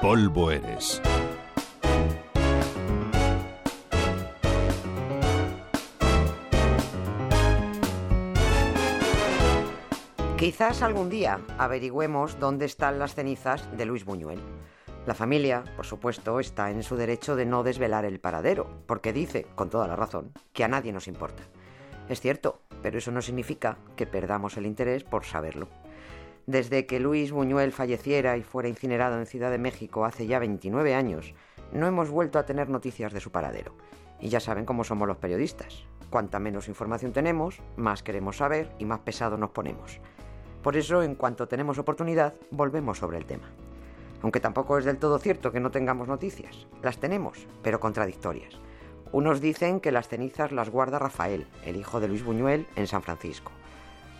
polvo eres. Quizás algún día averigüemos dónde están las cenizas de Luis Buñuel. La familia, por supuesto, está en su derecho de no desvelar el paradero, porque dice, con toda la razón, que a nadie nos importa. Es cierto, pero eso no significa que perdamos el interés por saberlo. Desde que Luis Buñuel falleciera y fuera incinerado en Ciudad de México hace ya 29 años, no hemos vuelto a tener noticias de su paradero. Y ya saben cómo somos los periodistas. Cuanta menos información tenemos, más queremos saber y más pesado nos ponemos. Por eso, en cuanto tenemos oportunidad, volvemos sobre el tema. Aunque tampoco es del todo cierto que no tengamos noticias. Las tenemos, pero contradictorias. Unos dicen que las cenizas las guarda Rafael, el hijo de Luis Buñuel, en San Francisco.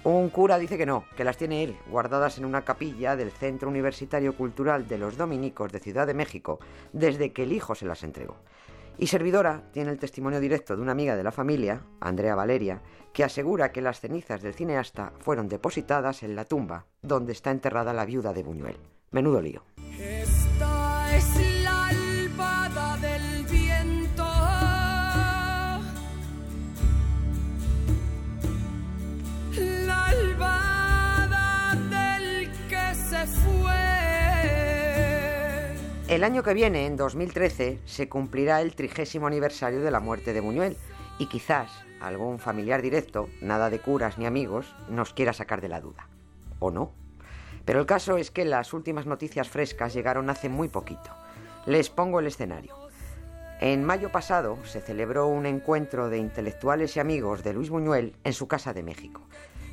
Un cura dice que no, que las tiene él, guardadas en una capilla del Centro Universitario Cultural de los Dominicos de Ciudad de México, desde que el hijo se las entregó. Y Servidora tiene el testimonio directo de una amiga de la familia, Andrea Valeria, que asegura que las cenizas del cineasta fueron depositadas en la tumba donde está enterrada la viuda de Buñuel. Menudo lío. El año que viene, en 2013, se cumplirá el trigésimo aniversario de la muerte de Buñuel y quizás algún familiar directo, nada de curas ni amigos, nos quiera sacar de la duda. ¿O no? Pero el caso es que las últimas noticias frescas llegaron hace muy poquito. Les pongo el escenario. En mayo pasado se celebró un encuentro de intelectuales y amigos de Luis Buñuel en su casa de México.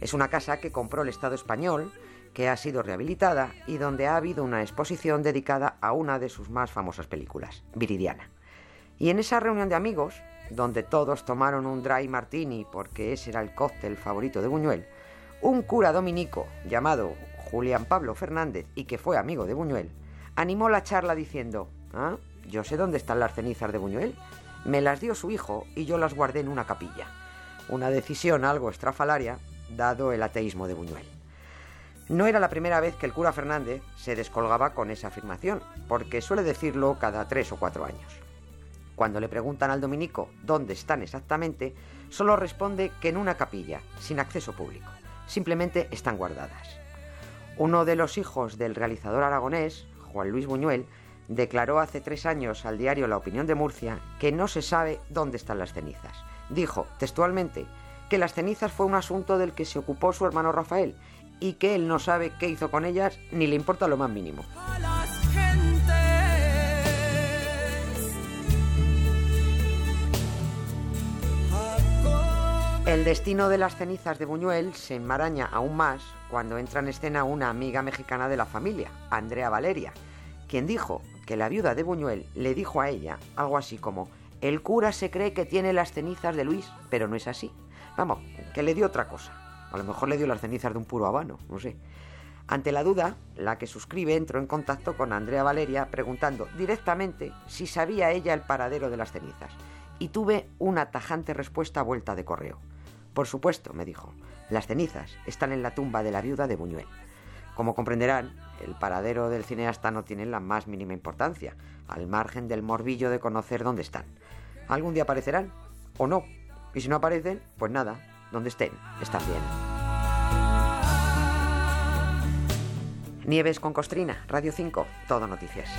Es una casa que compró el Estado español, que ha sido rehabilitada y donde ha habido una exposición dedicada a una de sus más famosas películas, Viridiana. Y en esa reunión de amigos, donde todos tomaron un dry martini porque ese era el cóctel favorito de Buñuel, un cura dominico llamado Julián Pablo Fernández y que fue amigo de Buñuel, animó la charla diciendo, ah, yo sé dónde están las cenizas de Buñuel, me las dio su hijo y yo las guardé en una capilla. Una decisión algo estrafalaria, dado el ateísmo de Buñuel. No era la primera vez que el cura Fernández se descolgaba con esa afirmación, porque suele decirlo cada tres o cuatro años. Cuando le preguntan al dominico dónde están exactamente, solo responde que en una capilla, sin acceso público. Simplemente están guardadas. Uno de los hijos del realizador aragonés, Juan Luis Buñuel, declaró hace tres años al diario La Opinión de Murcia que no se sabe dónde están las cenizas. Dijo, textualmente, que las cenizas fue un asunto del que se ocupó su hermano Rafael y que él no sabe qué hizo con ellas ni le importa lo más mínimo. El destino de las cenizas de Buñuel se enmaraña aún más cuando entra en escena una amiga mexicana de la familia, Andrea Valeria, quien dijo que la viuda de Buñuel le dijo a ella algo así como el cura se cree que tiene las cenizas de Luis, pero no es así. Vamos, que le dio otra cosa. A lo mejor le dio las cenizas de un puro habano, no sé. Ante la duda, la que suscribe entró en contacto con Andrea Valeria preguntando directamente si sabía ella el paradero de las cenizas. Y tuve una tajante respuesta a vuelta de correo. Por supuesto, me dijo, las cenizas están en la tumba de la viuda de Buñuel. Como comprenderán, el paradero del cineasta no tiene la más mínima importancia, al margen del morbillo de conocer dónde están. Algún día aparecerán, o no. Y si no aparecen, pues nada, donde estén, están bien. Nieves con Costrina, Radio 5, todo noticias.